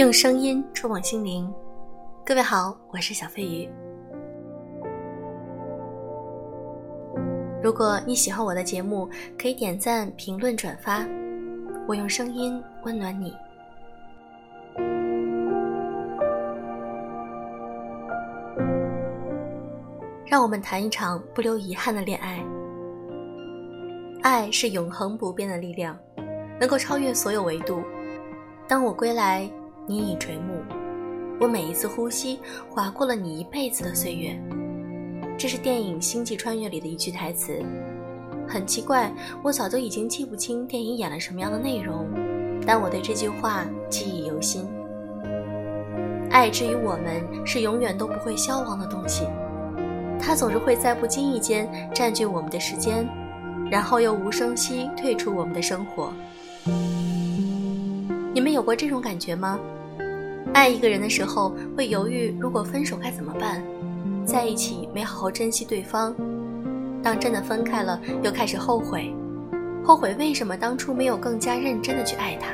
用声音触碰心灵，各位好，我是小飞鱼。如果你喜欢我的节目，可以点赞、评论、转发。我用声音温暖你。让我们谈一场不留遗憾的恋爱。爱是永恒不变的力量，能够超越所有维度。当我归来，你已垂暮。我每一次呼吸，划过了你一辈子的岁月。这是电影《星际穿越》里的一句台词。很奇怪，我早就已经记不清电影演了什么样的内容，但我对这句话记忆犹新。爱之于我们，是永远都不会消亡的东西。它总是会在不经意间占据我们的时间。然后又无声息退出我们的生活。你们有过这种感觉吗？爱一个人的时候会犹豫，如果分手该怎么办？在一起没好好珍惜对方，当真的分开了，又开始后悔，后悔为什么当初没有更加认真的去爱他。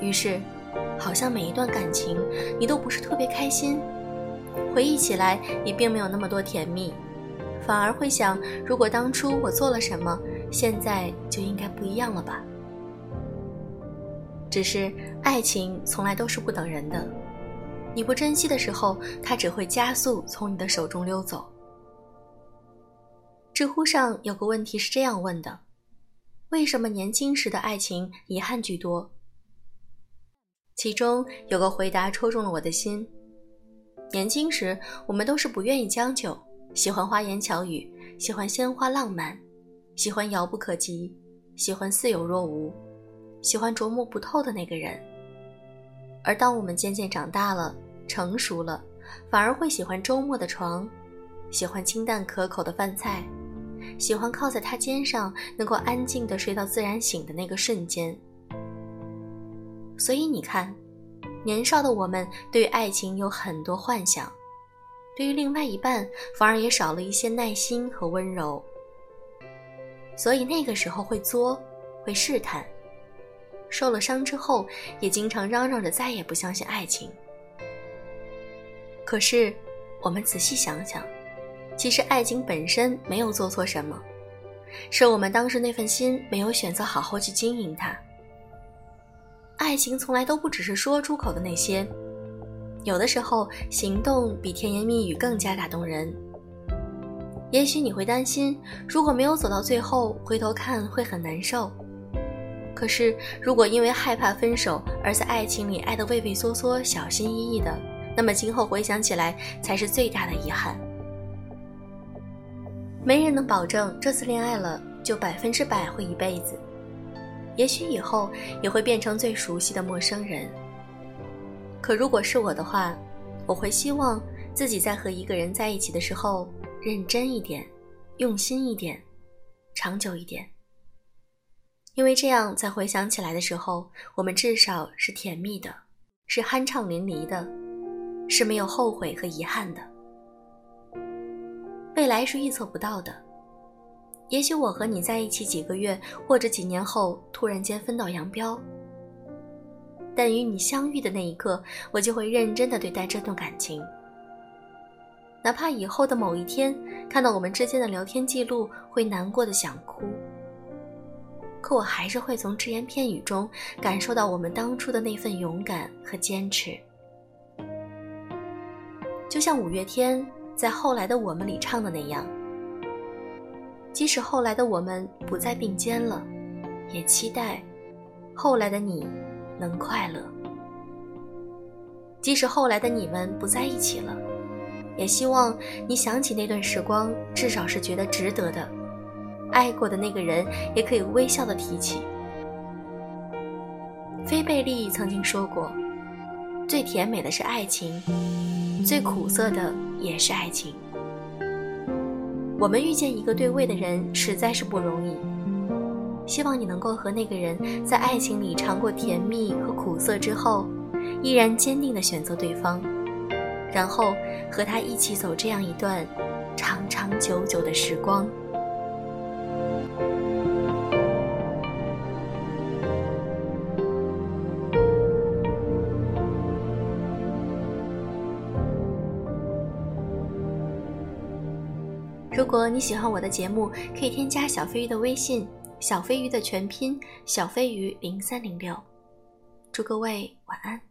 于是，好像每一段感情你都不是特别开心，回忆起来也并没有那么多甜蜜。反而会想，如果当初我做了什么，现在就应该不一样了吧。只是爱情从来都是不等人的，你不珍惜的时候，它只会加速从你的手中溜走。知乎上有个问题是这样问的：为什么年轻时的爱情遗憾居多？其中有个回答戳中了我的心：年轻时我们都是不愿意将就。喜欢花言巧语，喜欢鲜花浪漫，喜欢遥不可及，喜欢似有若无，喜欢琢磨不透的那个人。而当我们渐渐长大了，成熟了，反而会喜欢周末的床，喜欢清淡可口的饭菜，喜欢靠在他肩上能够安静的睡到自然醒的那个瞬间。所以你看，年少的我们对爱情有很多幻想。对于另外一半，反而也少了一些耐心和温柔，所以那个时候会作，会试探，受了伤之后，也经常嚷嚷着再也不相信爱情。可是，我们仔细想想，其实爱情本身没有做错什么，是我们当时那份心没有选择好好去经营它。爱情从来都不只是说出口的那些。有的时候，行动比甜言蜜语更加打动人。也许你会担心，如果没有走到最后，回头看会很难受。可是，如果因为害怕分手而在爱情里爱得畏畏缩缩、小心翼翼的，那么今后回想起来才是最大的遗憾。没人能保证这次恋爱了就百分之百会一辈子，也许以后也会变成最熟悉的陌生人。可如果是我的话，我会希望自己在和一个人在一起的时候认真一点，用心一点，长久一点。因为这样在回想起来的时候，我们至少是甜蜜的，是酣畅淋漓的，是没有后悔和遗憾的。未来是预测不到的，也许我和你在一起几个月或者几年后，突然间分道扬镳。但与你相遇的那一刻，我就会认真的对待这段感情。哪怕以后的某一天看到我们之间的聊天记录，会难过的想哭，可我还是会从只言片语中感受到我们当初的那份勇敢和坚持。就像五月天在《后来的我们》里唱的那样，即使后来的我们不再并肩了，也期待后来的你。能快乐，即使后来的你们不在一起了，也希望你想起那段时光，至少是觉得值得的。爱过的那个人，也可以微笑的提起。菲贝利曾经说过：“最甜美的是爱情，最苦涩的也是爱情。”我们遇见一个对味的人，实在是不容易。希望你能够和那个人在爱情里尝过甜蜜和苦涩之后，依然坚定的选择对方，然后和他一起走这样一段长长久久的时光。如果你喜欢我的节目，可以添加小飞鱼的微信“小飞鱼”的全拼“小飞鱼零三零六”。祝各位晚安。